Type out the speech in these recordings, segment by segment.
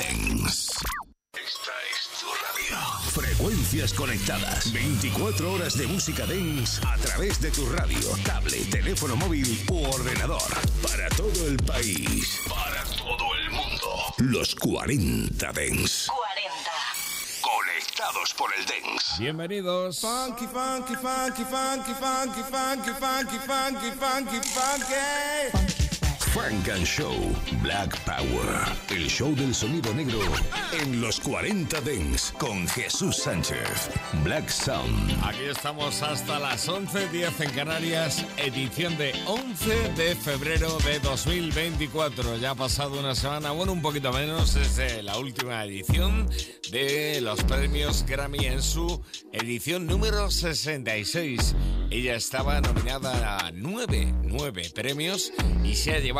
Dance. Esta es tu radio. Frecuencias conectadas. 24 horas de música dance a través de tu radio, tablet, teléfono móvil u ordenador. Para todo el país. Para todo el mundo. Los 40 Dance. 40. Conectados por el Dance. Bienvenidos. Funky, funky, funky, funky, funky, funky, funky, funky, funky, funky. Frank and Show Black Power. El show del sonido negro en los 40 Dents con Jesús Sánchez. Black Sound. Aquí estamos hasta las 11.10 en Canarias, edición de 11 de febrero de 2024. Ya ha pasado una semana, bueno, un poquito menos, desde la última edición de los premios Grammy en su edición número 66. Ella estaba nominada a nueve, nueve premios y se ha llevado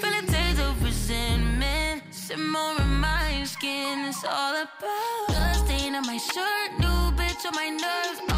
Feel a taste of resentment. Simmer in my skin, it's all about. Stain on my shirt, new bitch on my nerves.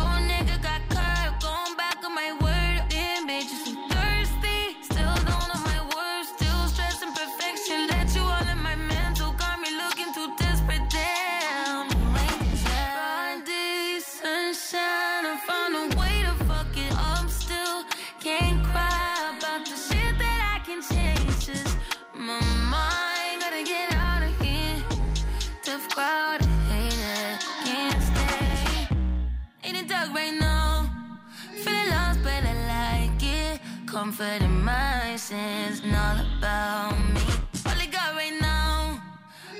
Comfort in my sins, and all about me. All I got right now,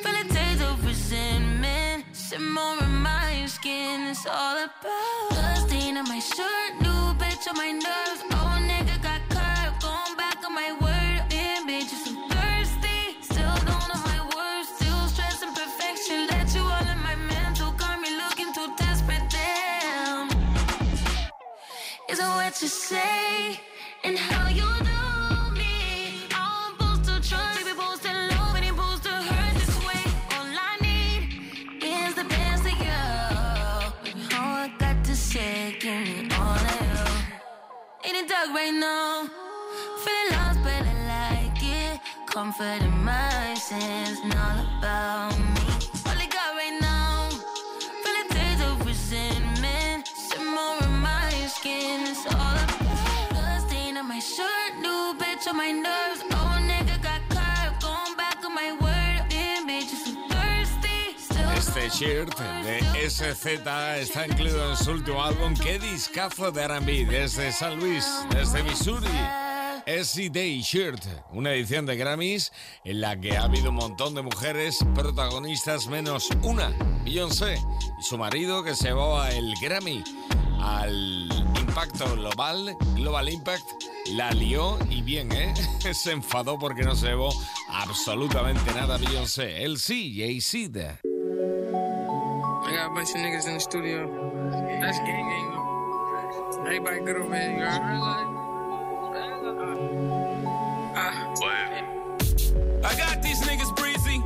feel a taste of resentment. Simmer in my skin, it's all about. Stain on my shirt, new bitch on my nerves. Oh, nigga got curved, going back on my word. Damn, bitch, so thirsty. Still don't know my words, still stressing perfection. Let you all in my mental, got me looking too desperate. Damn. Is it what you say In right now, feeling lost, but I like it. Comfort in my sins, and all about shirt de SZ está incluido en su último álbum. ¡Qué discazo de R&B! Desde San Luis, desde Missouri. SC Day Shirt, una edición de Grammys en la que ha habido un montón de mujeres protagonistas menos una, Beyoncé, y su marido que se llevaba el Grammy al impacto global, Global Impact, la lió y bien, ¿eh? Se enfadó porque no se llevó absolutamente nada Beyoncé. Él sí, Jay-Z. I got a bunch of niggas in the studio. That's gang gang. Everybody good over here, you heard? Ah. I got these niggas breezy.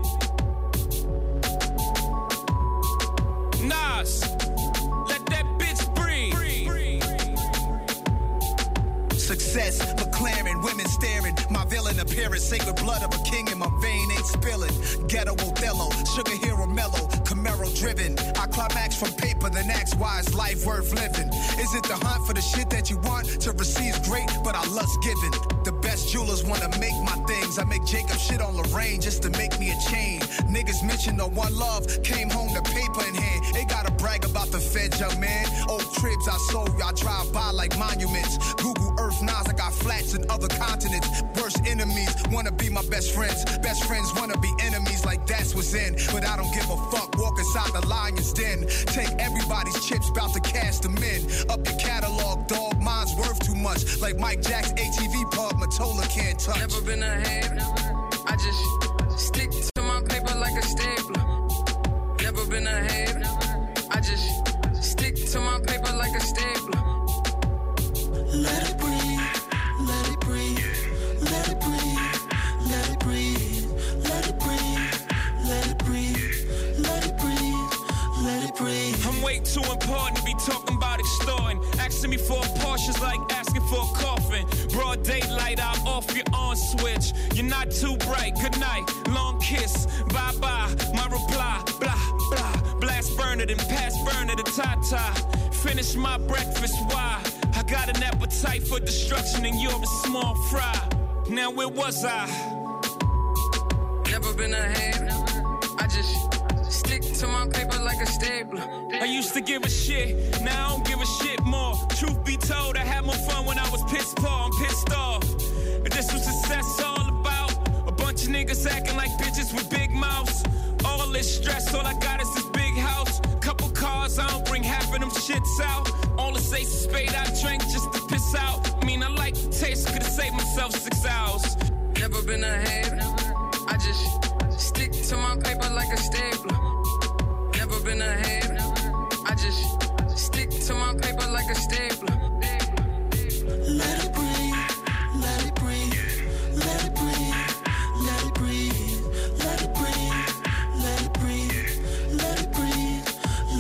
Nas, let that bitch breathe. Success, McLaren, women staring. My villain appearance, sacred blood of a king in my vein ain't spilling. Ghetto Othello, sugar hero mellow, Camaro driven. I climax from paper, then ask why is life worth living? Is it the hunt for the shit that you want to receive great, but I lust giving? The best jewelers wanna make my things. I make Jacob shit on Lorraine just to make me a chain. Niggas mention the one love, came home to paper in hand. They gotta brag about the fed, young man. Old cribs I sold, y'all drive by like monuments. Google Earth Nas, I got flats in other continents. Worst enemies wanna be my best friends. Best friends wanna be enemies, like that's what's in. But I don't give a fuck. Walk inside the lion's den. Take everybody's chips, bout to cash them in. Up the catalog, dog, mine's worth too much. Like Mike Jack's ATV park, Matola can't touch. Never been a hand. I just stick to my paper like a stapler. Never been a hand. Is like asking for a coffin. Broad daylight, I'm off your on switch. You're not too bright. Good night, long kiss. Bye bye. My reply, blah blah. Blast burner, then pass burner to Tata. Finish my breakfast. Why? I got an appetite for destruction, and you're a small fry. Now where was I? Never been a just my paper like a stapler. I used to give a shit, now I don't give a shit more. Truth be told, I had more fun when I was pissed poor. I'm pissed off. And this was success all about. A bunch of niggas acting like bitches with big mouths. All this stress, all I got is this big house. Couple cars, I don't bring half of them shits out. All the ace of spade I drank just to piss out. I mean, I like the taste, could've saved myself six hours. Never been a ahead. I just stick to my paper like a stapler. Been ahead. I just stick to my paper like a stapler. Let it breathe, let it breathe, let it breathe, let it breathe, let it breathe, let it breathe, let it breathe,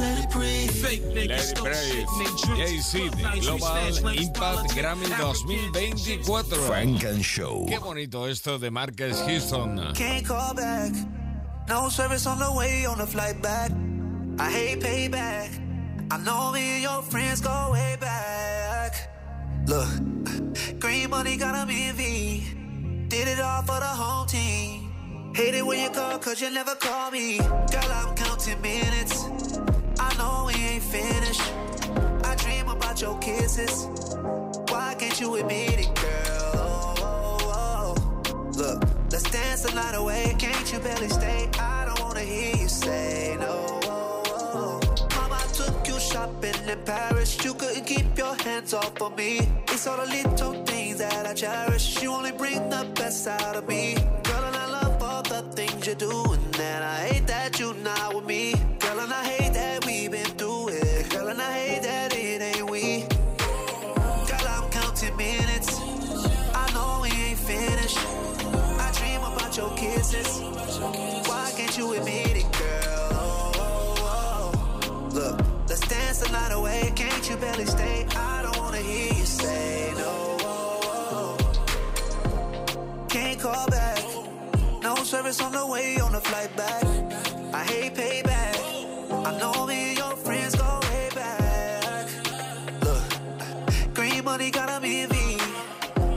let it breathe. Fake Let niggas it stole shit, breathe. named drinks. Jay-Z de Nice Global Impact Grammy African 2024. Frank and Show. Qué bonito esto de Marcus Houston. Can't call back. No service on the way on the flight back. I hate payback. I know me and your friends go way back. Look, green money got 'em envy. Did it all for the home team. Hate it when you call, cause you never call me. Girl, I'm counting minutes. I know we ain't finished. I dream about your kisses. Why can't you admit it, girl? Look, let's dance the night away. Can't you barely stay? I don't wanna hear you say no. Shopping in Paris. You couldn't keep your hands off of me. It's all the little things that I cherish. You only bring the best out of me. Girl, and I love all the things you do. And that I hate Service on the way on the flight back. I hate payback. I know me and your friends go way back. Look, green money got 'em envy.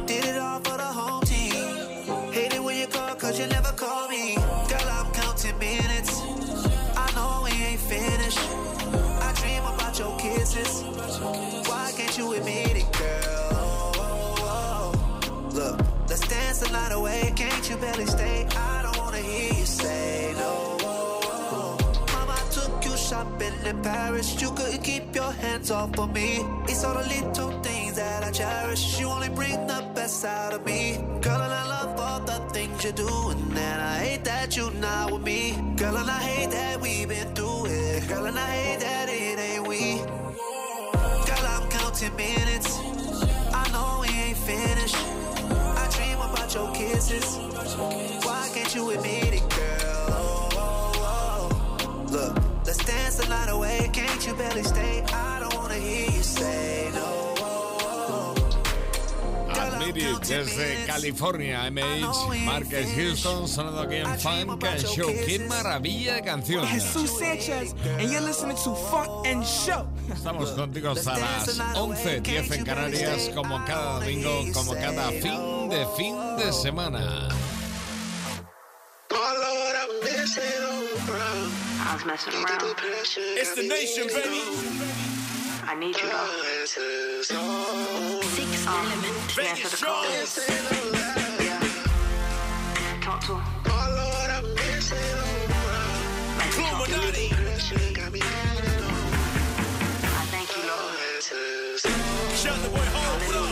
Did it all for the home team. Hate it when you call, cause you never call me. Girl, I'm counting minutes. I know we ain't finished. I dream about your kisses. Why can't you admit it, girl? Oh, oh, oh. Look, let's dance the night away. Can't you barely stay? Paris. You couldn't keep your hands off of me. It's all the little things that I cherish. You only bring the best out of me. Girl, and I love all the things you do. And then I hate that you're not with me. Girl, and I hate that we've been through it. Girl, and I hate that it ain't we. Girl, I'm counting minutes. I know we ain't finished. I dream about your kisses. Why can't you admit it, you barely stay? I don't wanna hear you say no. Admit it, desde California, MH, Marcus Houston, sonando aquí en Funk and Show. ¡Qué maravilla de canción! Jesus Sanchez, and you're listening to Funk and Show. Estamos contigo hasta las 11, 10 en Canarias, como cada domingo, como cada fin de fin de semana. I was messing around. It's the nation, baby. I need you though. Six um, element. Answer the call. Yeah. Talk to her. Like you talk to me. I thank you, Lord. Shut the boy home. What up?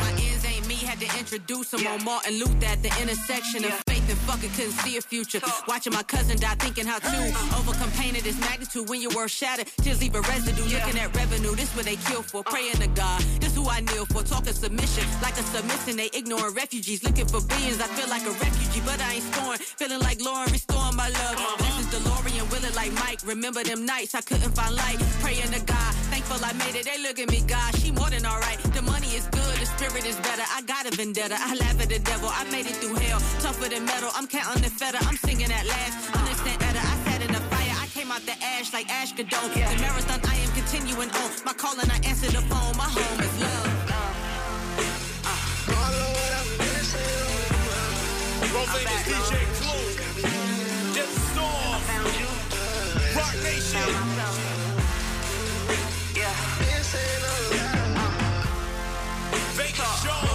My ends ain't me, introduce him on Martin Luther at the intersection of and fucking couldn't see a future. Watching my cousin die, thinking how to overcome pain of this magnitude when your world shattered. Tears leave a residue, looking at revenue. This what they kill for, praying to God. This I kneel for, talking submission. Like a submission, they ignoring refugees, looking for billions. I feel like a refugee, but I ain't scoring. Feeling like Lauren, restoring my love. This is DeLorean it like Mike. Remember them nights I couldn't find light. Praying to God, thankful I made it. They look at me, God, she more than alright. The money is good, the spirit is better. I got a vendetta. I laugh at the devil. I made it through hell, tougher than metal. I'm counting the feather. I'm singing at last. Understand better. I came out the ash like Ash Gadot. The marathon I am continuing on. My calling, I answer the phone. My home is love. Rosena's DJ Clue. Just Storm. Roc Nation. Vegas Show. Yo.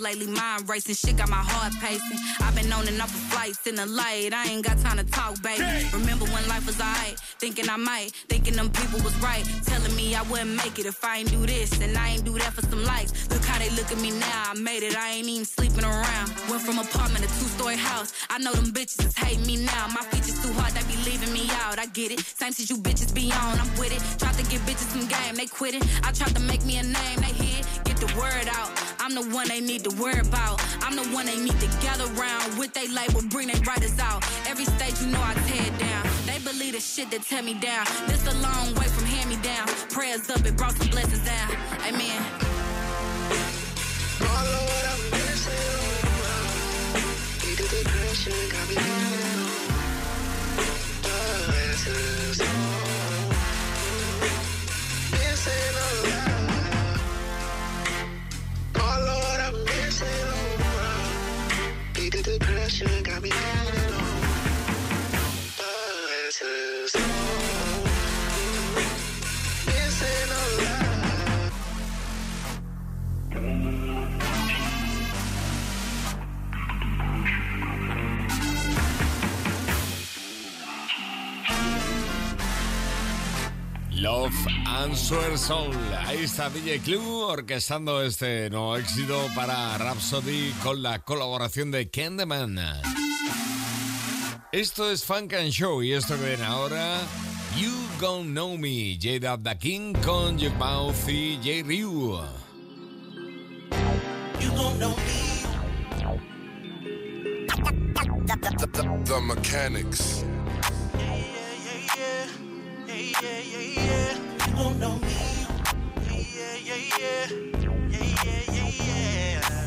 Lately, mind racing, shit got my heart pacing. I've been on and off of flights in the light, I ain't got time to talk, baby. Remember when life was alright, thinking I might, thinking them people was right, telling me I wouldn't make it if I ain't do this and I ain't do that for some likes. Look how they look at me now, I made it, I ain't even sleeping around. Went from apartment to two-story house, I know them bitches is hating me now. My features too hard, they be leaving me out, I get it. Same shit you bitches be on, I'm with it. Tried to give bitches some game, they quit it. I tried to make me a name, they hit, get the word out. I'm the one they need to worry about. I'm the one they need to gather around. With they label, bring they writers out. Every stage, you know I tear down. They believe the shit that tear me down. This a long way from hand me down. Prayers up, it brought some blessings down. Amen. Love Answer Soul. Ahí está DJ Clue orquestando este nuevo éxito para Rhapsody con la colaboración de Candyman. Esto es Funk and Show y esto que viene ahora, You Gon' Know Me, J Dub The King con Jake Mouth y J Ryu. You gon' know me. The mechanics.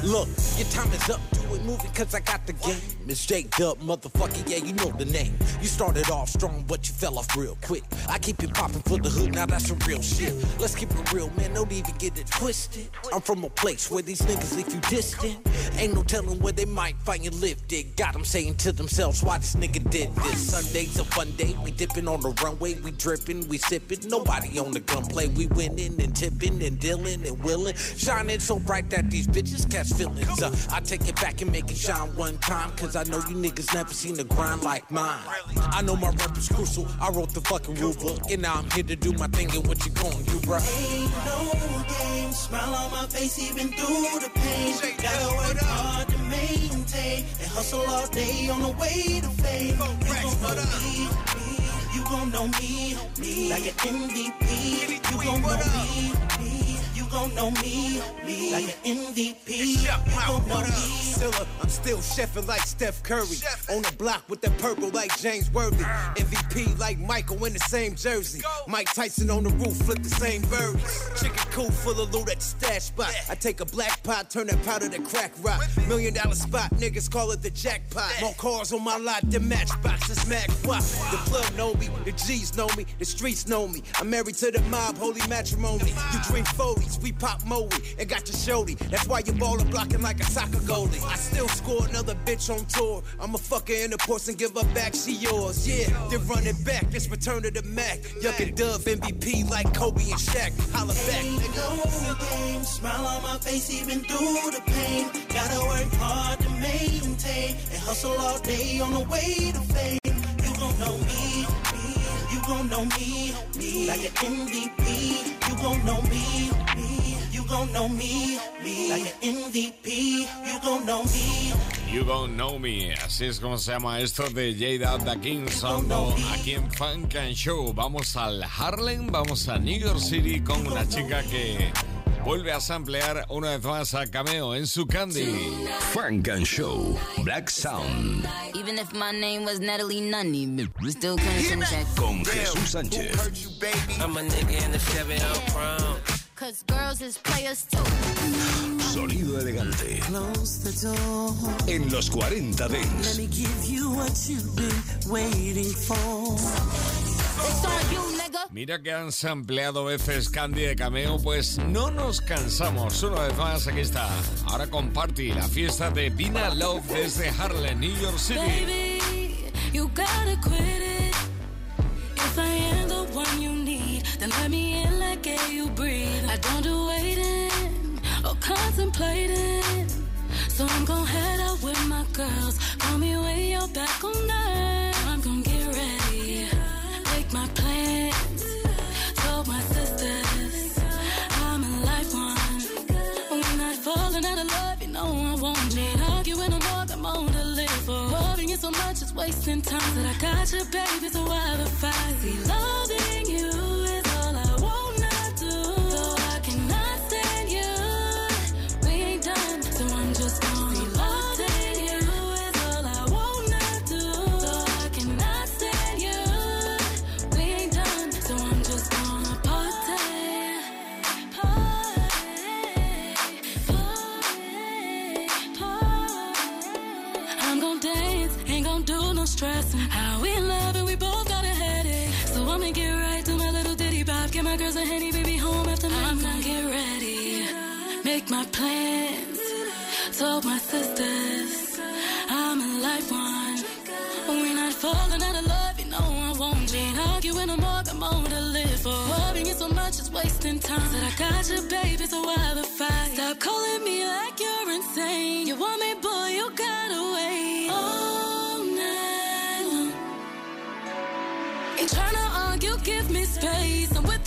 Look, your time is up. Do move cause I got the game. It's J Dub, motherfucker, yeah, you know the name. You started off strong, but you fell off real quick. I keep it popping for the hood, now that's some real shit. Let's keep it real, man, don't even get it twisted. I'm from a place where these niggas leave you distant. Ain't no telling where they might find you lifted. Got them saying to themselves, why this nigga did this. Sunday's a fun day, we dipping on the runway, we dripping, we sipping. Nobody on the gunplay, we winning and tipping and dealing and willing. Shining so bright that these bitches catch feelings. Uh, I take it back and make it shine one time, cause I know you niggas never seen the grind like mine. I know my rap is crucial, I wrote the fucking rule book, and now I'm here to do my thing, and what you gon' do, bruh? Ain't no game. Smile on my face even through the pain. Gotta work hard to maintain and hustle all day on the way to fame. You gon' know me, me. You gon' know me, me. Like an MVP. You gon' know me, me. Gon' know me, me. Like an MVP. You gon' know me. Silla, I'm still chefing like Steph Curry. On the block with that purple like James Worthy. MVP like Michael in the same jersey. Mike Tyson on the roof, flip the same birds. Chicken coop full of loot at the stash spot. I take a black pot, turn that powder to crack rock. Million dollar spot, niggas call it the jackpot. More cars on my lot than matchboxes, Mac Wop. The club know me, the G's know me, the streets know me. I'm married to the mob, holy matrimony. You drink 40s, we pop Moe and got your shorty. That's why you baller blocking like a soccer goalie. I still score another bitch on tour. I'm a fucker in the ports and give her back, she yours. Yeah, then run it back, it's return to the Mac. Yuck and Dove MVP like Kobe and Shaq. Holla back, Ain't nigga. no game. Smile on my face even through the pain. Gotta work hard to maintain and hustle all day on the way to fame. You gon' know me. You gon' know me. Like an MVP. You gon' know me, me. You gon' know me, me. Like an MVP. You gon' know me, You Don't Know Me. Así es como se llama esto de Jada The King sonando aquí en Funk and Show. Vamos al Harlem, vamos a New York City con una chica que vuelve a samplear una vez más a Cameo en su Candy. Funk and Show, Black Sound. Even if my name was Natalie Nunny, we still couldn't sing that. Con Jesús Sánchez. I'm a nigga in the Chevy out prom. Cause girls is players too. Sonido elegante. Close the door. En los 40 Let Dance. Mira que han sampleado veces Candy de Cameo, pues no nos cansamos. Una vez más, aquí está. Ahora con Party, la fiesta de Vina Love desde Harlem, New York City. Baby, you gotta quit it. If I am the one you need, then let me in like air you breathe. I don't do waiting or contemplating. So I'm gon' head out with my girls. Call me when you're back on that. Wasting time. That I got you, baby, so why the fight? Loving you stressing. How we love and we both got a headache. So I'ma get right to my little ditty bop. Get my girls a henny, baby, home after my I'm gonna get ready, make my plans. Told my sisters I'm a life one. We're not falling out of love, you know I won't. We ain't arguing no more, got more to live for. Worrying so much is wasting time. Said I got you, baby, so why the fight? Stop calling me like you're insane. You want me, boy, you gotta wait. All oh. Ain't tryna argue, give me space. I'm with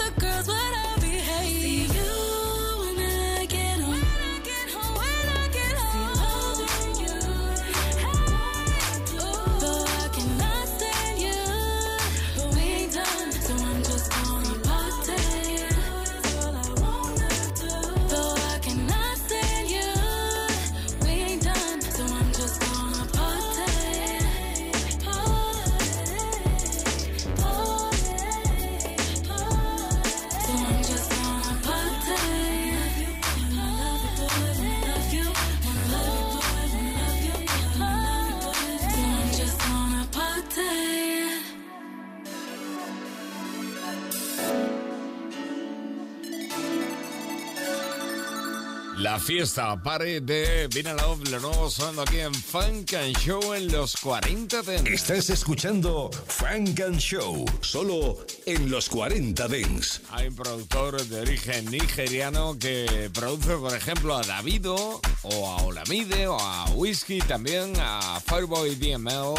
La fiesta pare de Vina Love, lo nuevo sonando aquí en Funk and Show en los 40 Dents. Estás escuchando Funk and Show, solo en los 40 Dents. Hay un productor de origen nigeriano que produce, por ejemplo, a Davido, o a Olamide, o a Whiskey, también a Fireboy DML,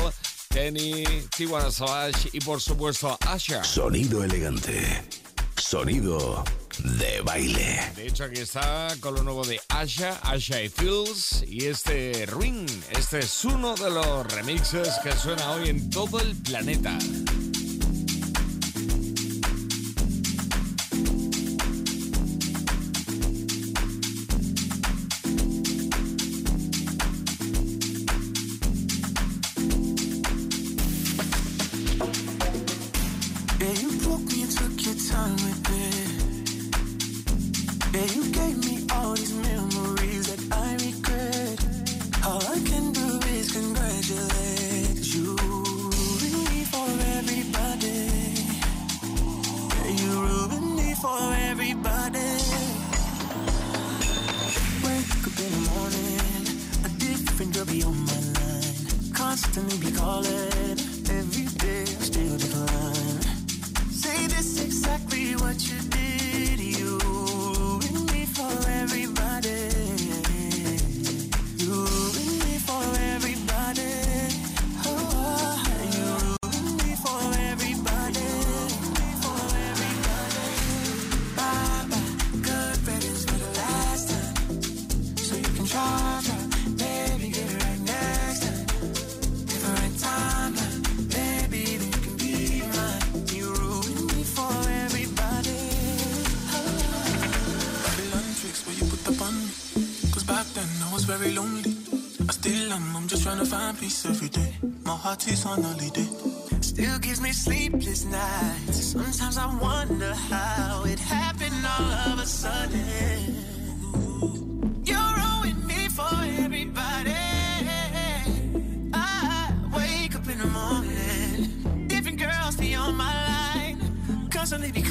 Tenny, Tijuana Savage y, por supuesto, a Asha. Sonido elegante. Sonido de baile. De hecho, aquí está con lo nuevo de Asha, Asha y Fields. Y este Ring, este es uno de los remixes que suena hoy en todo el planeta.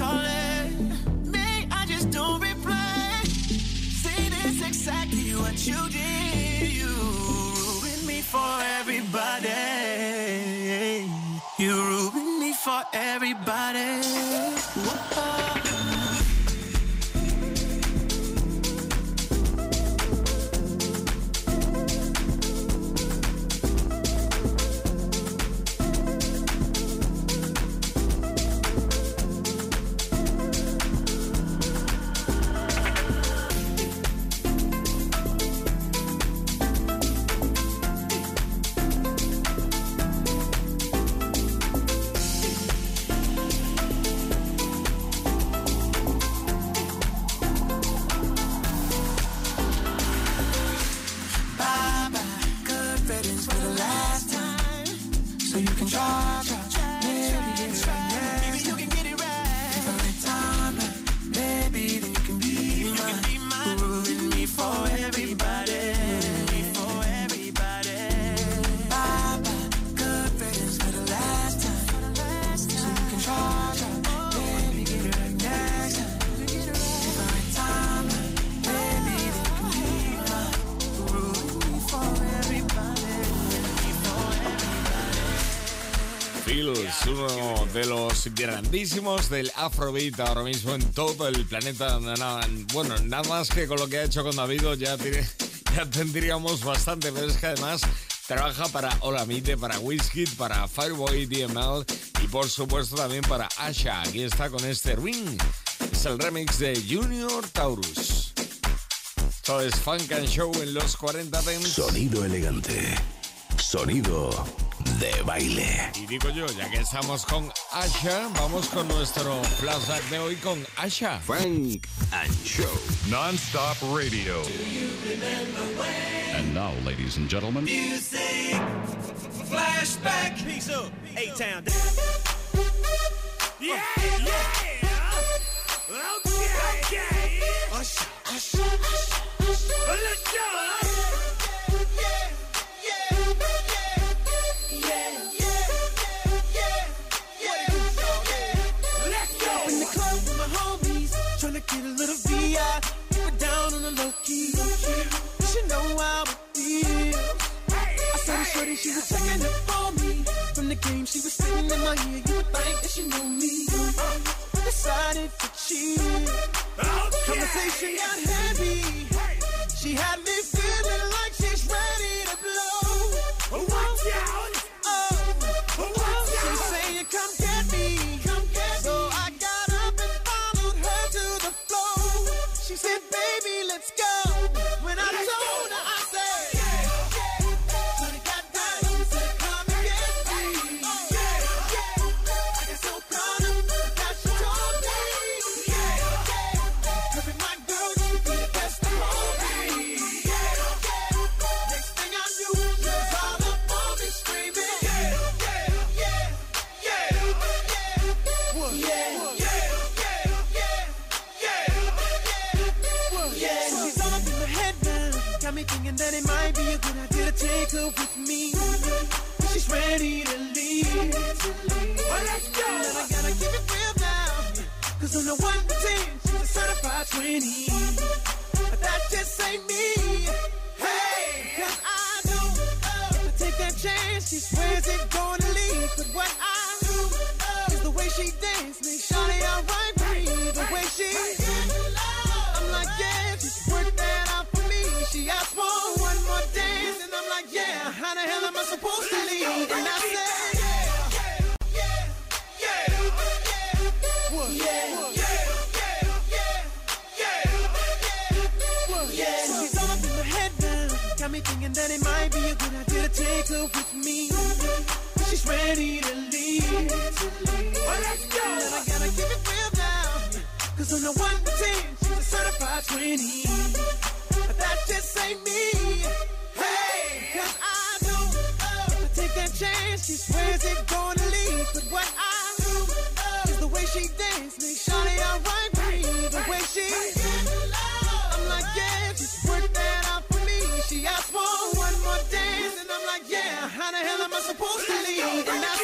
Calling me. I just don't reply. See, this exactly what you did. You ruined me for everybody. You ruined me for everybody. Grandísimos del Afrobeat ahora mismo en todo el planeta. Bueno, nada más que con lo que ha hecho con Davido ya, tiene, ya tendríamos bastante, pero es que además trabaja para Olamide, para Wizkid, para Fireboy DML y por supuesto también para Asha. Aquí está con este ring. Es el remix de Junior Taurus. Esto es Funk and Show en los 40 Dents. Sonido elegante. Sonido de baile. Y digo yo, ya que estamos con Usher, vamos con nuestro flashback de hoy con Usher. Funk and Show. Non-stop radio. And now, ladies and gentlemen, Music. Flashback. Peace up. A-Town. Yeah, yeah. Okay, okay. Usher, usher, usher, usher. Let's go. I saw the shorty, she was checking up on me. From the game, she was sitting in my ear. You would think that she knew me. Decided to chill. Oh, Conversation got heavy. She had me feeling Got me thinking that it might be a good idea to take her with me. She's ready to leave. Well, let's go. And I gotta give it real now. Cause on the 1 to 10, she's a certified 20. But that just ain't me. Hey, cause I know uh, if I take that chance, she swears it's gonna leave. But what I know uh, is the way she dance makes Shawty alright. The way she how the hell am I supposed to leave? And I said, She's all up in my head now. Got me thinking that it might be a good idea to take her with me. She's ready to leave. Well, let's go. And I gotta give it real now. Cause on the 1 to 10, she's a certified 20. But that just ain't me. Hey, cause I chance. She swears it's gonna leave, but what I do is the way she dance makes Shawty alright with The way she, I'm like yeah, just work that out for me. She asked for one more dance, and I'm like yeah, how the hell am I supposed to leave? And I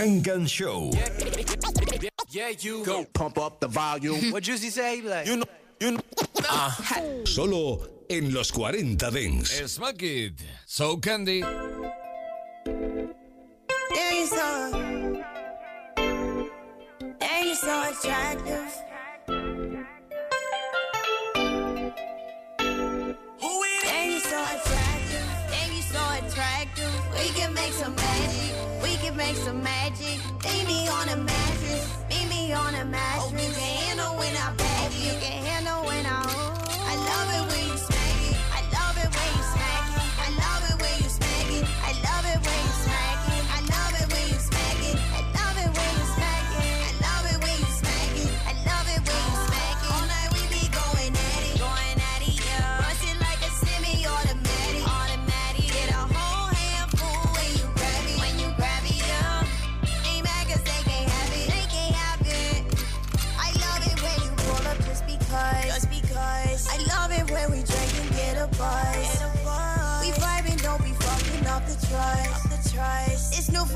Frank Show. Yeah, you go pump up the volume. What Juicy say? Like, you know, you know. Ah. Solo en los 40 Dents. Smack it. So Candy.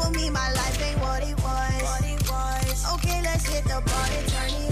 for me, my life ain't what it was. What it was. Okay, let's hit the party, turn it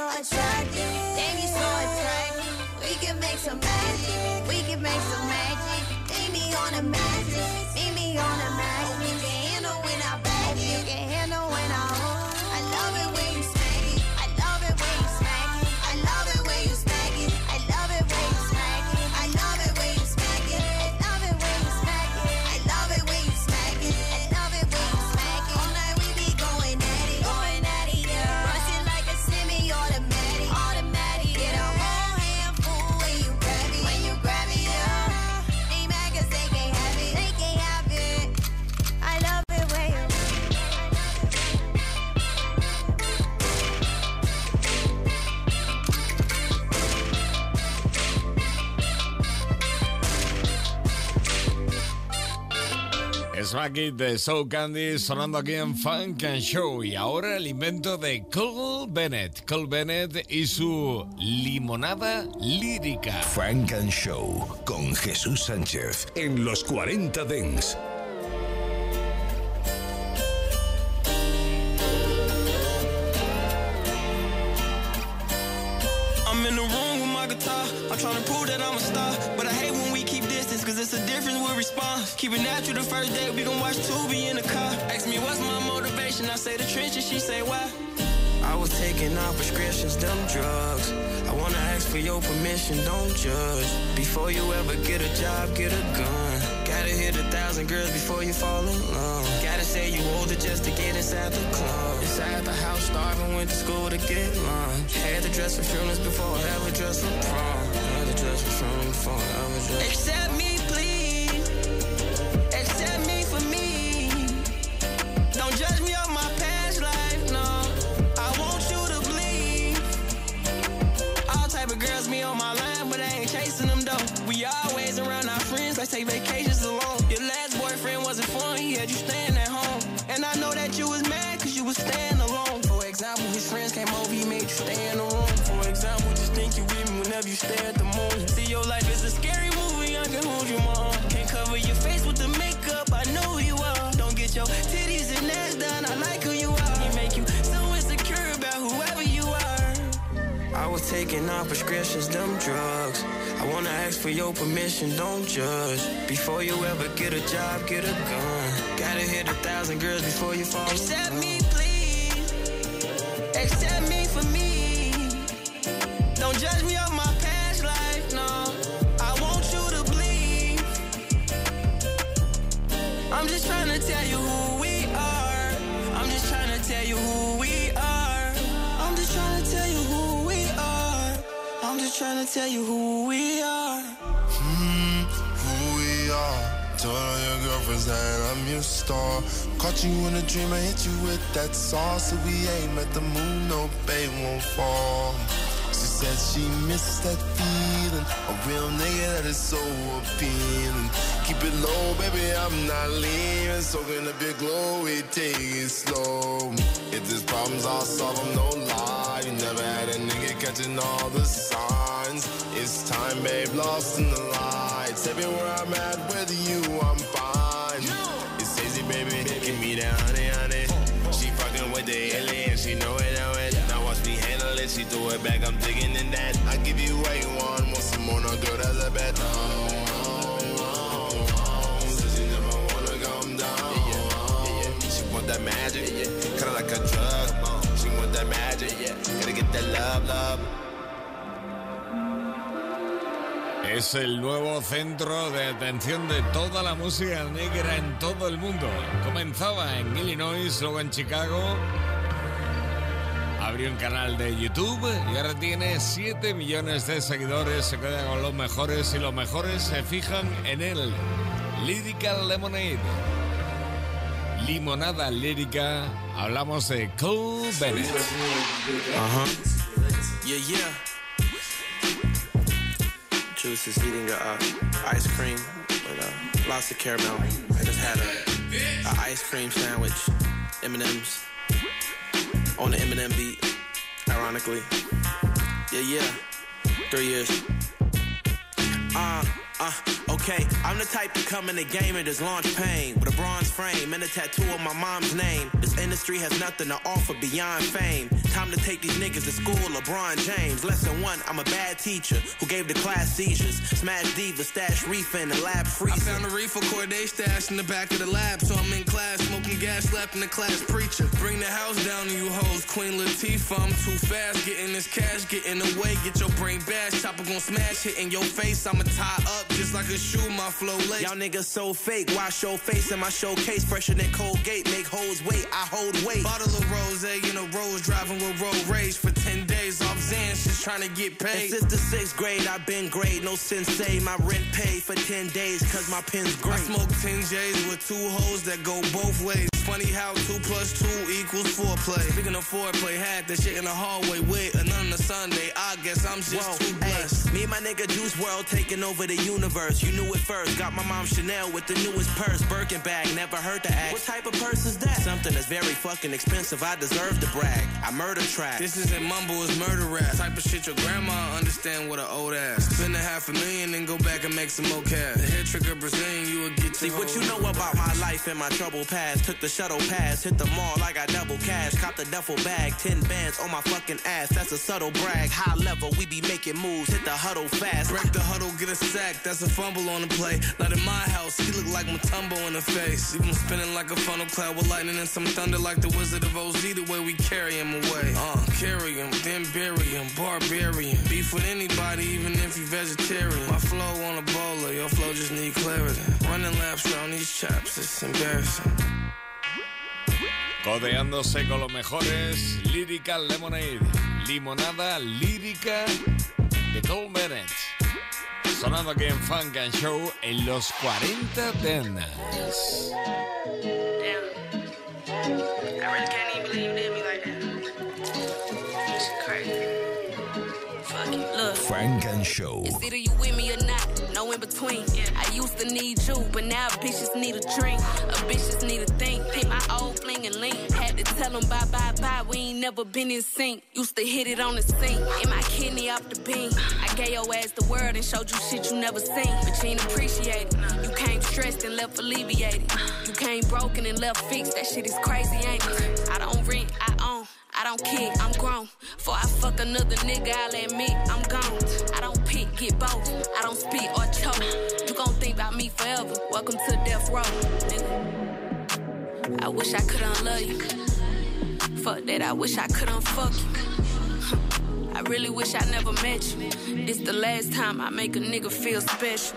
so attractive. Damn, you so attractive. We can make some magic. We can make some magic. Meet me on a magic. Meet me on a magic. Smack de Soul Candy sonando aquí en Funk and Show. Y ahora el invento de Cole Bennett. Cole Bennett y su limonada lírica. Funk and Show con Jesús Sánchez en los 40 Dents. Keep it natural the first day, we gon' watch Tubi in the car. Ask me what's my motivation, I say the trenches, she say why. I was taking out prescriptions, them drugs. I wanna ask for your permission, don't judge. Before you ever get a job, get a gun. Gotta hit a thousand girls before you fall in love. Gotta say you older just to get inside the club. Inside the house, starving, went to school to get lunch. Had to dress for funerals before I ever dress for prom. Had to dress for funerals before I ever dress. Accept me, taking out prescriptions, them drugs. I wanna ask for your permission, don't judge. Before you ever get a job, get a gun. Gotta hit a thousand girls before you fall. Accept me, tell you who we are. Hmm, who we are. Told all your girlfriends that I'm your star. Caught you in a dream, I hit you with that sauce. So we aim at the moon, no babe won't fall. She said she missed that feeling. A real nigga that is so appealing. Keep it low, baby, I'm not leaving. Soaking up your glow, we take it slow. If there's problems, I'll solve them, no lie. You never had a nigga catching all the signs. It's time, babe, lost in the lights. Everywhere I'm at with you, I'm fine. It's easy, baby, give me that honey, honey. She fucking with the alien, she know it, know it. Now watch me handle it, she threw it back, I'm digging in that. I give you what you want, want some more, no good as a bet. Oh, that magic, kinda like a drug. She want that magic, gotta get that love, love. Es el nuevo centro de atención de toda la música negra en todo el mundo. Comenzaba en Illinois, luego en Chicago. Abrió un canal de YouTube y ahora tiene 7 millones de seguidores. Se queda con los mejores y los mejores se fijan en él. Lyrical Lemonade. Limonada lírica. Hablamos de Cole Bennett. Uh-huh. Yeah, yeah. Juice is eating a uh, ice cream with uh, lots of caramel. I just had a, a ice cream sandwich, M&M's on the Eminem beat. Ironically, yeah, yeah. Three years. Uh, uh, okay. I'm the type to come in the game and just launch pain with a bronze frame and a tattoo of my mom's name. This industry has nothing to offer beyond fame. Time to take these niggas to school, LeBron James. Lesson one, I'm a bad teacher who gave the class seizures. Smash diva, stash reefer in the lab freezer. I found a reefer Corday stash in the back of the lab, so I'm in class smoking gas, slapping the class preacher. Bring the house down to you hoes, Queen Latifah. I'm too fast, getting this cash, getting away, get your brain bashed. Chopper gon' smash, hitting your face. I'ma tie up just like a shoe, my flow lace. Y'all niggas so fake. Wash your face in my showcase, fresher than Colgate. Make hoes wait, I hold weight. Bottle of rose eh, in a rose, driving with road rage for 10 days off Zans, just trying to get paid. And since the sixth grade, I've been great. No sensei, my rent paid for 10 days, cause my pen's great. I smoke 10 J's with two hoes that go both ways. Funny how two plus two equals foreplay. Speaking of foreplay, had that shit in the hallway with a nun on a Sunday. I guess I'm just Whoa, too blessed. me and my nigga Juice WRLD taking over the universe. You knew it first. Got my mom Chanel with the newest purse, Birkin bag. Never heard the act. What type of purse is that? Something that's very fucking expensive. I deserve to brag. I murder track. This isn't mumble, it's murder rap. Type of shit your grandma understand with an old ass. Spend a half a million and go back and make some more cash. The head trick of Brazilian, you will get See what you know about my life and my trouble past. Took the shuttle pass, hit the mall, I got double cash. Cop the duffel bag, 10 bands on my fucking ass. That's a subtle brag. High level, we be making moves, hit the huddle fast. Break the huddle, get a sack, that's a fumble on the play. Not in my house, he look like Mutombo in the face. Him spinning like a funnel cloud with lightning and some thunder like the Wizard of Oz. The way we carry him away. Uh, carry him, then bury him, barbarian. Beef with anybody, even if you vegetarian. My flow on a bowler, your flow just need clarity. Running laps around these chaps, it's embarrassing. Codeándose con los mejores, Lyrical Lemonade, limonada lírica de Cole Bennett. Sonando aquí en Funk and Show en los 40 Dance. I really can't even believe you did me like that. This shit crazy. Fuck you. Look. Funk and Show. It's either you with me or not, in between. I used to need you, but now bitches need a drink. A bitches need a think. Hit my old fling and link. Had to tell them bye bye bye, we ain't never been in sync. Used to hit it on the sink. In my kidney off the beam. I gave your ass the word and showed you shit you never seen. But you ain't appreciate it. You came stressed and left alleviated. You came broken and left fixed. That shit is crazy, ain't it? I don't rent, I own. I don't kick, I'm grown. Before I fuck another nigga, I'll admit I'm gone. I don't pick, get both. I don't spit or choke. You gon' think about me forever. Welcome to death row, nigga. I wish I could unlove you. Fuck that, I wish I could unfuck you. I really wish I never met you. This the last time I make a nigga feel special.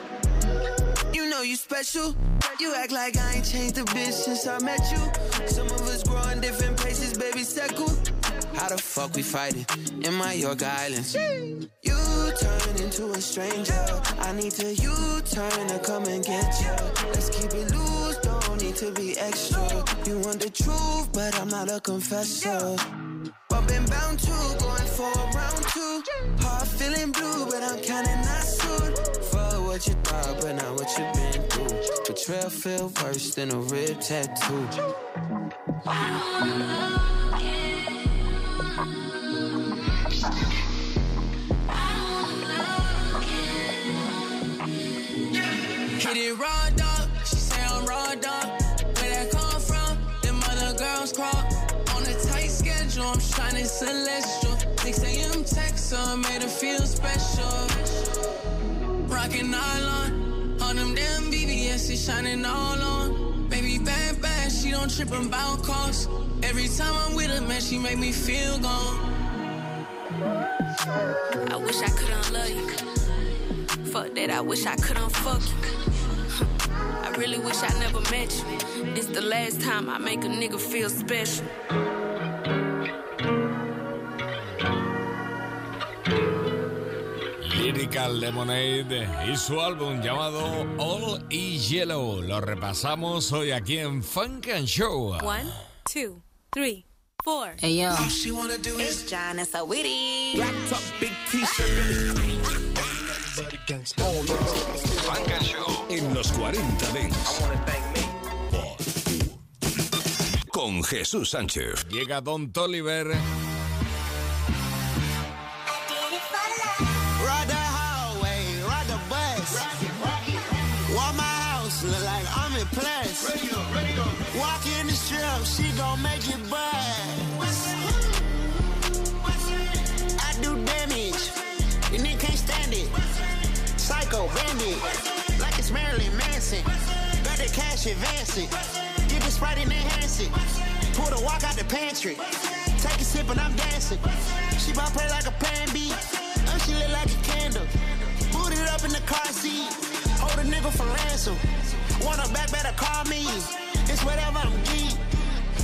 You know you special. You act like I ain't changed a bit since I met you. Some of us grow in different places, baby, settle. How the fuck we fighting in my York Islands? You turn into a stranger. I need to U turn to come and get you. Let's keep it loose, don't need to be extra. You want the truth, but I'm not a confessor. Been bound to going for round two. Heart feeling blue, but I'm kinda not soon. What you thought, but not what you've been through. Betrayal feel worse than a rib tattoo. Hit it raw dog, she say I'm raw dog. Where that come from? Them other girls crawl on a tight schedule. I'm shining celestial. 6 a.m. text her, made her feel special. Rockin' nylon, all them damn BBS is shining all on. Baby bad bad, she don't trip about cost. Every time I'm with her, man, she make me feel gone. I wish I could unlove you. Fuck that, I wish I could unfuck you. I really wish I never met you. This the last time I make a nigga feel special. Lyrical Lemonade y su álbum llamado All is Yellow. Lo repasamos hoy aquí en Funk and Show. One, two, three, four. Hey yo, All she wanna do it's John and Sawiri. Black top, big t-shirt. Funk and Show en los 40 Dents. Con Jesús Sánchez. Llega Don Toliver. Can't it. Psycho bandit, like it's Marilyn Manson. Got the cash advancing, get the sprite and enhance it. Pull the walk out the pantry, take a sip and I'm dancing. She bout play like a pan B. Oh, she lit like a candle. Boot it up in the car seat. Hold a nigga for ransom. Want her back, better call me. It's whatever I'm geek.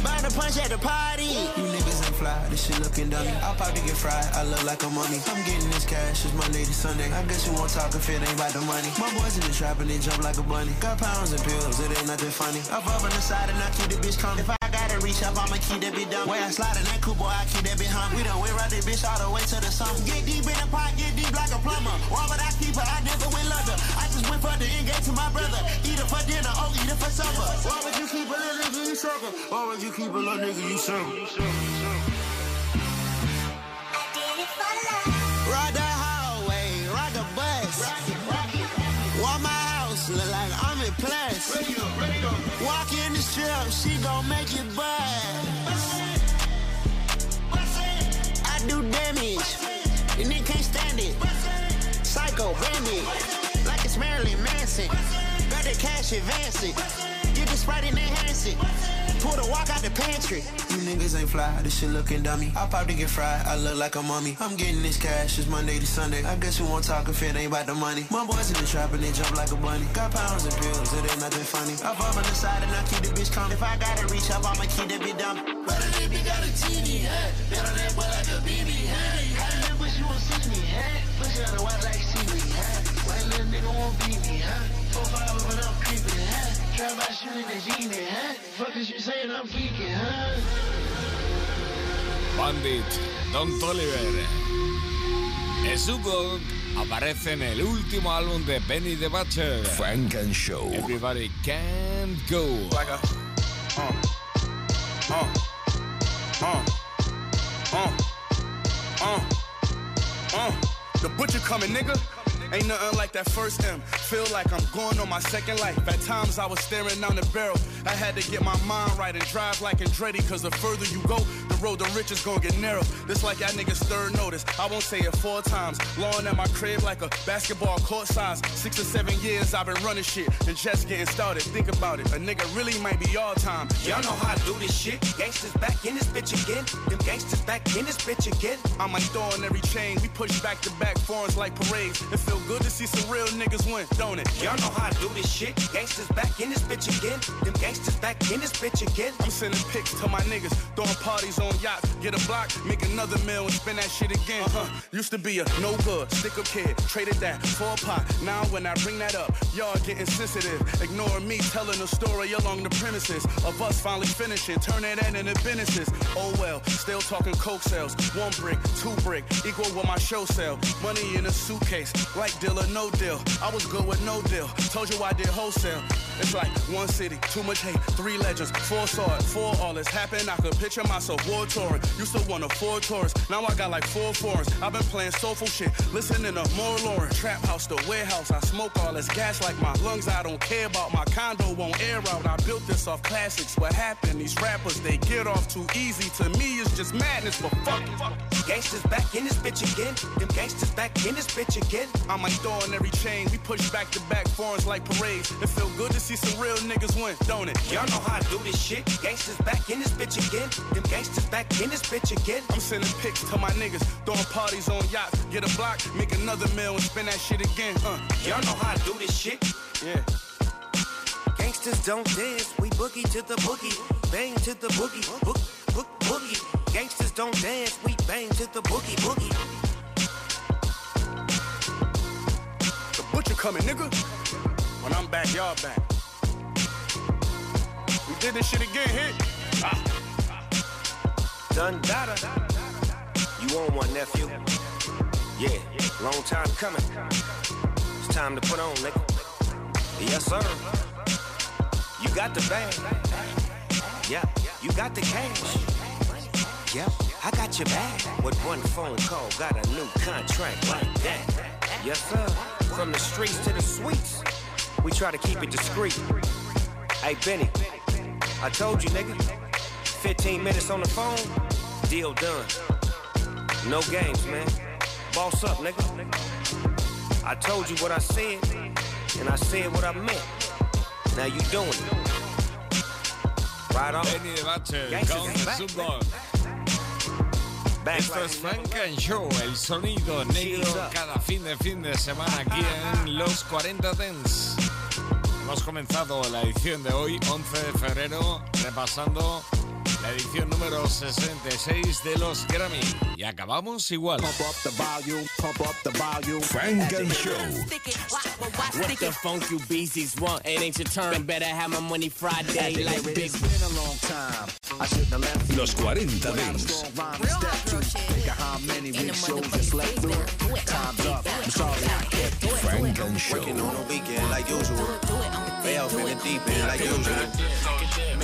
Buy the punch at the party. Fly, this shit looking dummy. I'll probably get fried, I look like a mummy. I'm getting this cash, it's Monday to Sunday. I guess you won't talk if it ain't about the money. My boys in the trap and they jump like a bunny. Got pounds and pills, it ain't nothing funny. Up up on the side and I keep the bitch coming. If I gotta reach up, I'ma keep that bitch down. Way I slide in that cool boy, I keep that bitch hum. We done went right that bitch all the way to the sun. Get deep in the pot, get deep like a plumber. Why would I keep her? I never went London. I just went for the engage to my brother. Eat her for dinner, oh, eat her for supper. Why would you keep nigga, you sucker? Why you keep a little nigga, you sucker? Ride the hallway, ride the bus. Walk my house, look like I'm in plus. Walk in the strip, she gon' make it buzz. I do damage, and they can't stand it. Psycho bandit, like it's Marilyn Manson. Got the cash advancing, get the sprite and enhance it. Pull the walk out the pantry. You niggas ain't fly, this shit looking dummy. I'll probably get fried, I look like a mummy. I'm getting this cash, it's Monday to Sunday. I guess you won't talk if it ain't about the money. My boys in the trap and they jump like a bunny. Got pounds and pills, it ain't nothing funny. Up up on the side and I keep the bitch calm. If I gotta reach up, I'ma keep that bitch dumb. But a nigga got a teeny hat, bet on that boy like a BB hat. I never wish you won't see me, hat. Push out the white like seaweed, hat. White little nigga won't beat me, huh? Four five when I'm creeping, huh? Try by shooting the genie, huh? Fuck is you saying I'm geeking, huh? Bandit, Don Toliver. Snoop aparece en el último álbum de Benny the Butcher. Funk and Show. Everybody can't go. Like a, uh, uh, uh, uh, uh, uh. The butcher coming, nigga. Ain't nothing like that first M. Feel like I'm going on my second life. At times I was staring down the barrel. I had to get my mind right and drive like Andretti. Cause the further you go, the road to riches gonna get narrow. This like y'all niggas third notice. I won't say it four times. Lawn at my crib like a basketball court size. Six or seven years I've been running shit and just getting started. Think about it. A nigga really might be all time. Y'all know how I do this shit. Gangsters back in this bitch again. Them gangsters back in this bitch again. I'm like throwing every chain. We push back to back foreigns like parades. It feel good to see some real niggas win, don't it? Y'all know how I do this shit. Gangsters back in this bitch again. Them gangsters back in this bitch again. I'm sending pics to my niggas, throwing parties on Get a block, make another meal and spend that shit again. Uh-huh. Used to be a no good, stick up kid, traded that for a pot. Now when I bring that up, y'all getting sensitive. Ignoring me telling a story along the premises of us finally finishing, turning that into businesses. Oh well, still talking coke sales. One brick, two brick, equal what my show sell. Money in a suitcase, like deal or no deal. I was good with no deal. Told you I did wholesale. It's like one city, too much hate, three legends, four swords, four all this happened. I could picture myself war touring. Used to want a four tours, now I got like four foreigns. I've been playing soulful shit, listening to more Lauren. Trap house, the warehouse, I smoke all this gas like my lungs. I don't care about my condo, won't air out. I built this off classics. What happened? These rappers, they get off too easy. To me, it's just madness, but fuck it. Gangsters back in this bitch again. Them gangsters back in this bitch again. I'm like throwing every chain. We push back to back foreigns like parades. It feel good to see some real niggas win, don't it? Y'all know how I do this shit. Gangsters back in this bitch again. Them gangsters back in this bitch again. I'm sending pics to my niggas, throwing parties on yachts. Get a block, make another meal and spend that shit again. Uh. Y'all know how I do this shit. Yeah. Gangsters don't dance, we boogie to the boogie, bang to the boogie, book, book, boogie. Gangsters don't dance, we bang to the boogie, boogie. The butcher coming, nigga. When I'm back, y'all back. We did this shit again, hit. Ah. Data. You on one, nephew? Yeah, long time coming. It's time to put on, nigga. Yes, sir. You got the bag. Yeah, you got the cash. Yep, I got your back. With one phone call, got a new contract like that. Yes, sir. From the streets to the suites, we try to keep it discreet. Hey, Benny, I told you, nigga. 15 minutes on the phone, deal done. No games, man. Boss up, nigga. I told you what I said, and I said what I meant. Now you doing it. Right on. Benny the Butcher con Snoop. Esto es Frank and Show, el sonido negro cada fin de fin de semana aquí en los 40 Dents. Hemos comenzado la edición de hoy, 11 de febrero, repasando la edición número 66 de los Grammy. Y acabamos igual. Frank and Show. What the funk you beasties want? It ain't your turn. Better have my money Friday like big. Los 40 Dents. Frank and Show. Working on a weekend like usual. Off in the deep end like usual.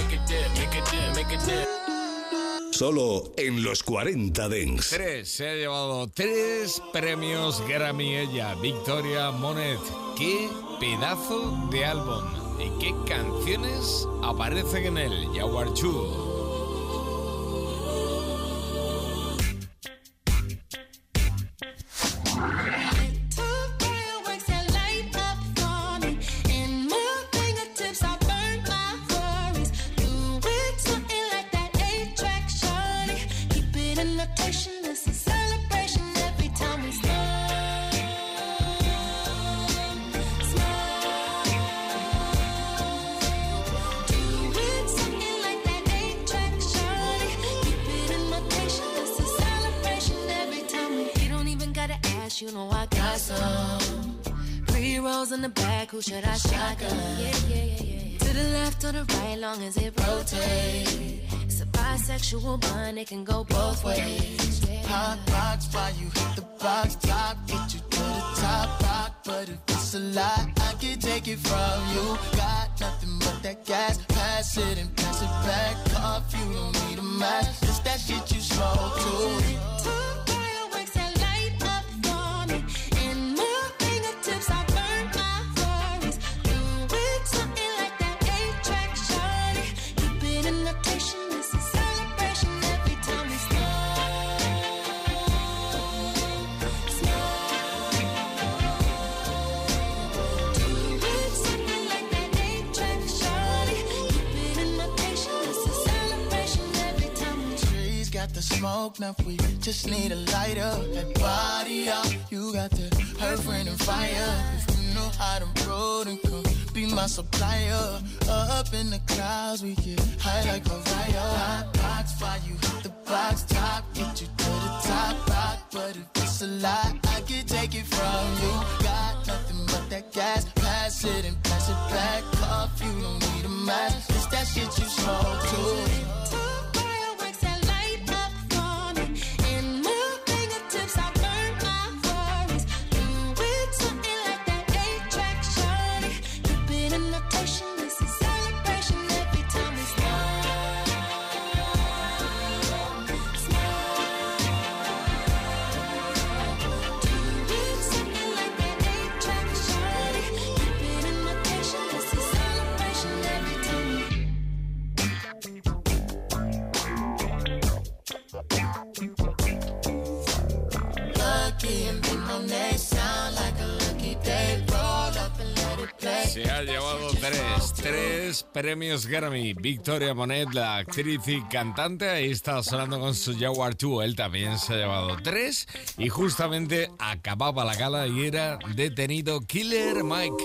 Solo en los 40 Dents. Tres, se ha llevado tres premios Grammy ella, Victoria Monet. ¡Qué pedazo de álbum! ¿Y qué canciones aparecen en él? Jaguar Chu. A bisexual bond, it can go both ways. Hot box, why you hit the box top? Get you to the top rock, but if it's a lie, I can take it from you. Got nothing but that gas, pass it smoke, now we just need a lighter. That body up, you got that earth, wind, and fire. If you know how to roll, then come be my supplier. Up in the clouds, we get high like a fire. Hot box, fire, you hit the box top, get you to the top rock. But if it's a lie, I can take it from you. Got nothing but that gas, pass it and pass it back off. You don't need a match, it's that shit you smoke too. Se ha llevado tres, tres premios Grammy. Victoria Monet, la actriz y cantante, ahí está sonando con su Jaguar 2. Él también se ha llevado tres. Y justamente acababa la gala y era detenido Killer Mike.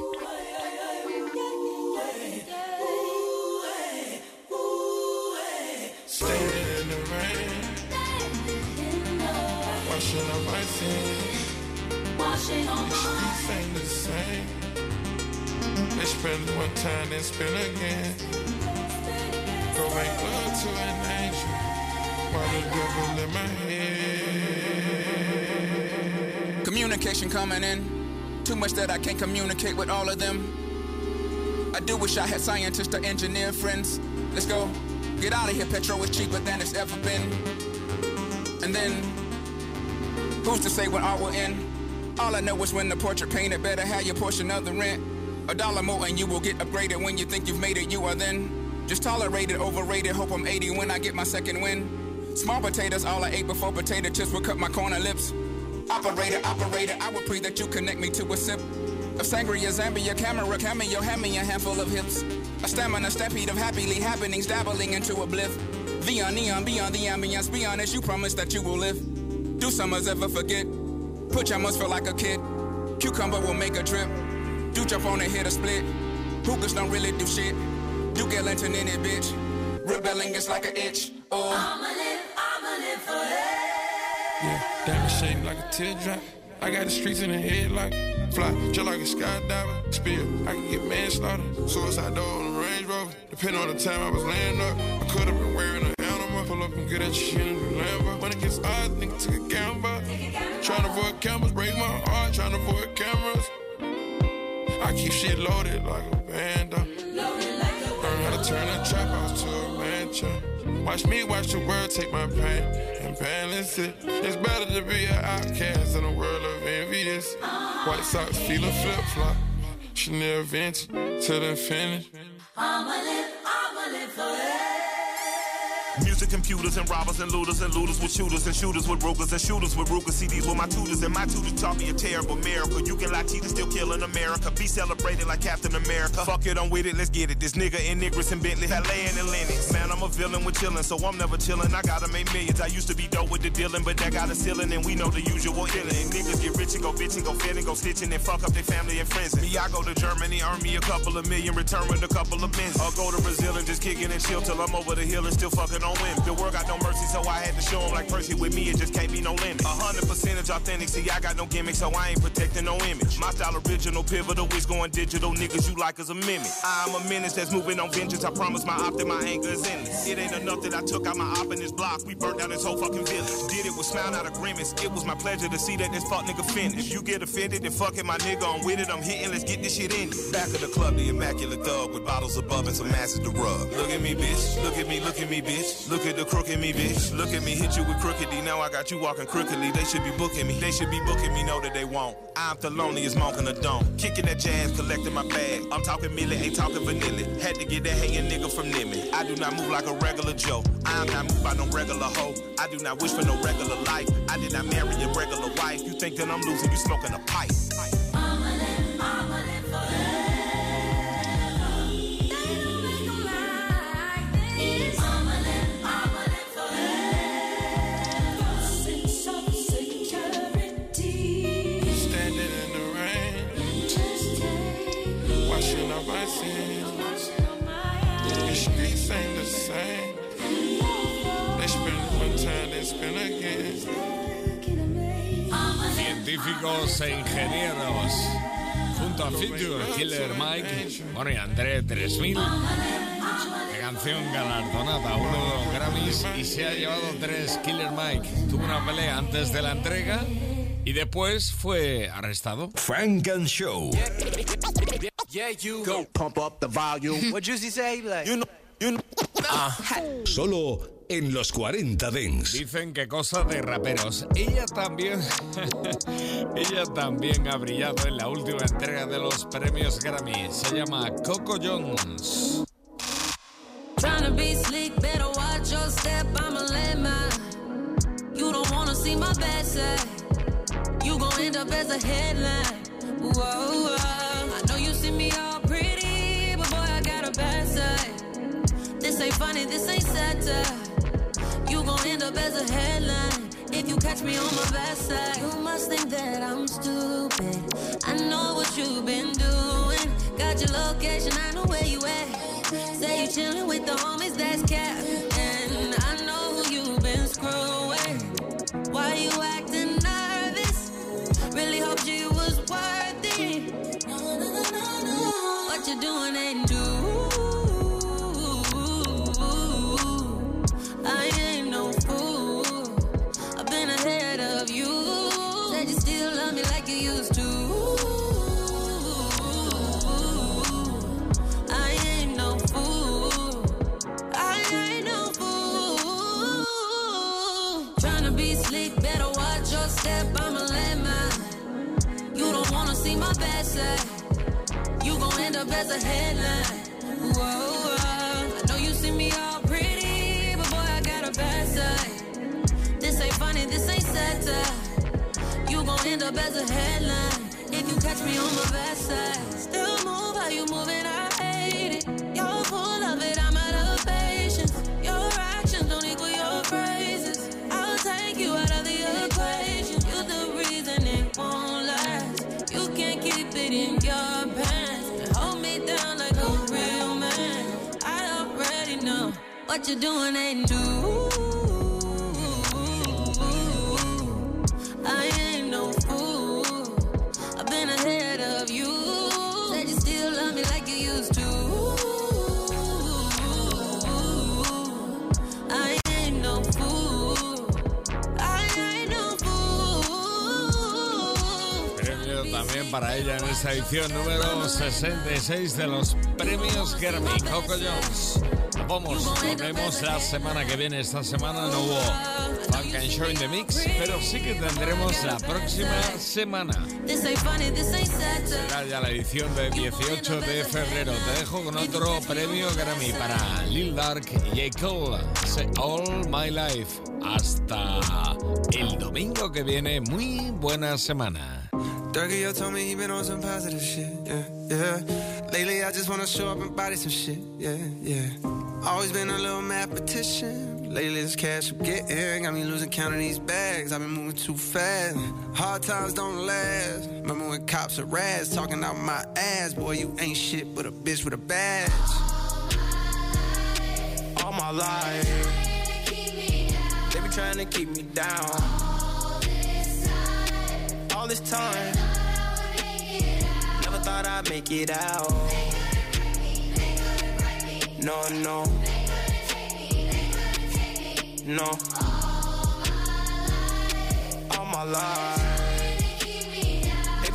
Then spend again. Go make love to an angel the devil in my head. Communication coming in. Too much that I can't communicate with all of them. I do wish I had scientists or engineer friends. Let's go. Get out of here, petrol is cheaper than it's ever been. And then, who's to say when all will end? All I know is when the portrait painted, better have your portion of the rent. A dollar more and you will get upgraded when you think you've made it. You are then just tolerated, overrated. Hope I'm 80 when I get my second win. Small potatoes, all I ate before potato chips would cut my corner lips. Operator, operator, I would pray that you connect me to a sip of sangria, Zambia, camera, cameo, hand me a handful of hips. A stamina, stampede of happily happenings, dabbling into a bliff. Beyond neon, beyond the ambience, be honest, you promise that you will live. Do summers ever forget? Put your must feel like a kid. Cucumber will make a drip. Do jump on and hit a split. Hookers don't really do shit. Do get lantern in it, bitch. Rebelling is like an itch. Oh. I'ma live, I'ma live forever. Yeah, diamond shaped like a teardrop. I got the streets in the head like fly, just like a skydiver. Spill, I can get manslaughter. Suicide door on the Range Rover. Depending on the time I was laying up, I could have been wearing a animal. Pull up and get that shit in the Lambo. When it gets odd, nigga took a gamble. Trying to avoid cameras, break my heart. Trying to avoid cameras. I keep shit loaded like a band. Learn how to turn a trap house to a mansion. Watch me watch the world take my pain and balance it. It's better to be an outcast in a world of envious. White socks, feeling flip flop. Chanel vintage till the finish. I'ma live, I'ma live forever. Music computers and robbers and looters and looters with shooters and shooters with brokers and shooters with Ruger CDs with my tutors and my tutors taught me a terrible miracle. You can Latino still kill in America. Be celebrated like Captain America. Fuck it, I'm with it, let's get it. This nigga in Nigris and Bentley, Halle and Lennox. Man, I'm a villain with chillin', so I'm never chillin'. I gotta make millions. I used to be dope with the dealing, but that got a ceiling and we know the usual illin'. Niggas get rich and go bitch and go fit and go stitching and fuck up their family and friends. Me, I go to Germany, earn me a couple of million, return with a couple of bins. Or go to Brazil and just kick it and chill till I'm over the hill and still fuckin' on The world got no mercy, so I had to show 'em like Percy with me, it just can't be no limit. A hundred percentage authentic, see, I got no gimmick, so I ain't protecting no image. My style original, pivotal, it's going digital, niggas you like as a mimic. I'm a menace that's moving on vengeance, I promise my op that my anger is endless. It ain't enough that I took out my op in this block, we burnt down this whole fucking village. Did it with smile, not a grimace. it was my pleasure to see that this fuck nigga finish. If you get offended, then fuck it, my nigga, I'm with it, I'm hitting, let's get this shit in. Back of the club, the immaculate thug with bottles above and some asses to rub. Look at me, bitch, look at me, look at me, bitch. Look at the crook in me, bitch. Look at me, hit you with crookedy. Now I got you walking crookedly. They should be booking me. They should be booking me, know that they won't. I'm the loneliest monk in the dome. Kicking that jazz, collecting my bag. I'm talking milli, ain't talking vanilla. Had to get that hating nigga from Nimmy. I do not move like a regular Joe. I'm not moved by no regular hoe. I do not wish for no regular life. I did not marry a regular wife. You think that I'm losing, you smoking a pipe. I'ma live forever. Científicos e ingenieros. Junto a Future, Killer Mike, bueno y André 3000. La canción galardonada, uno de los Grammys y se ha llevado tres. Killer Mike tuvo una pelea antes de la entrega y después fue arrestado. Frank and Show. Yeah, you go pump up the volume. what Juicy say? Like, you know, you know. Solo en los 40 Dents. Dicen que cosa de raperos. Ella también. ella también ha brillado en la última entrega de los premios Grammy. Se llama Coco Jones. Tryna be slick, better watch your step. I'm a landmine. You don't wanna see my bad side. You gon' end up as a headline. Whoa, whoa. I know you see me all pretty, but boy, I got a bad side. This ain't funny, this ain't satire. You gon' end up as a headline. If you catch me on my bad side, you must think that I'm stupid. I know what you've been doing. Got your location, I know where you at. Say you chillin' with the homies, that's cap. Side. You gon' end up as a headline. Whoa, whoa. I know you see me all pretty, but boy, I got a bad side. This ain't funny, this ain't satire. You gon' end up as a headline if you catch me on my bad side. What you doing ain't do. Premio también para ella en esta edición número 66 de los premios Germán Coco Jones. Vamos, volvemos la semana que viene. Esta semana no hubo Funk and Show in the Mix, pero sí que tendremos la próxima semana. Será ya la edición del 18 de febrero. Te dejo con otro premio Grammy para Lil Dark y J. Cole. All My Life. Hasta el domingo que viene. Muy buena semana. Dougie, yo told me he been on some positive shit, yeah, yeah. Lately, I just wanna show up and body some shit, yeah, yeah. Always been a little mathematician. Lately, this cash I'm getting got me losing count of these bags. I've been moving too fast. Hard times don't last. Remember when cops are rats talking out my ass? Boy, you ain't shit but a bitch with a badge. All my life, they been trying to keep me down all this time. Never thought I'd make it out. No, no. They to take me they couldn't take me. No. All my life All my life.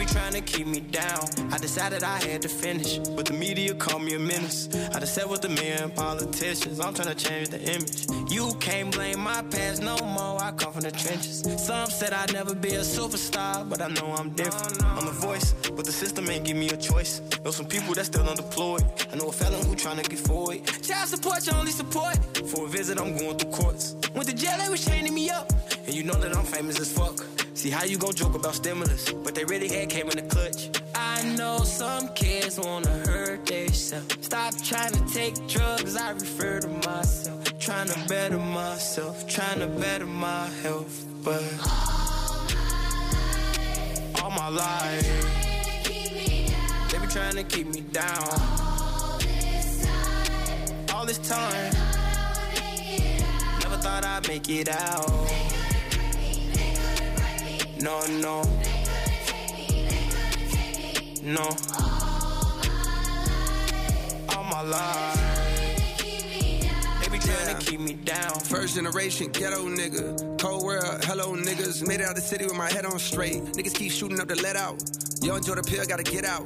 trying to keep me down. I decided I had to finish, but the media called me a menace. I just sat with the men politicians. I'm trying to change the image. You can't blame my past no more. Come from the trenches. Some said I'd never be a superstar, but I know I'm different. I'm the voice, but the system ain't give me a choice. Know some people that still undeployed. I know a felon who trying to get forward. Child support, your only support. For a visit, I'm going through courts. Went to jail, they was chaining me up. And you know that I'm famous as fuck. See how you gon' joke about stimulus, but they really had came in the clutch. I know some kids wanna hurt themselves. Stop trying to take drugs, I refer to myself. Trying to better myself, trying to better my health, but all my life, they been trying to keep me down. All this time, never thought I'd make it out no, no. No. All my life All my life. Trying yeah. to keep me down. First generation ghetto nigga. Cold world, hello niggas. Made it out the city with my head on straight. Niggas keep shooting up the let out. Yo, enjoy the pill, gotta get out.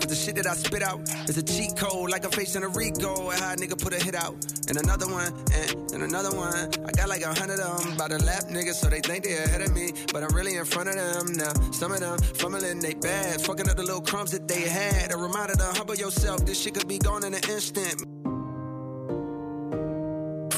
Cause the shit that I spit out is a cheat code, like a face in a Rico. And how a nigga put a hit out. And another one, and, and another one. I got like a hundred of them by the lap niggas, so they think they ahead of me. But I'm really in front of them now. Some of them fumbling they bad, fucking up the little crumbs that they had. A reminder to humble yourself, this shit could be gone in an instant.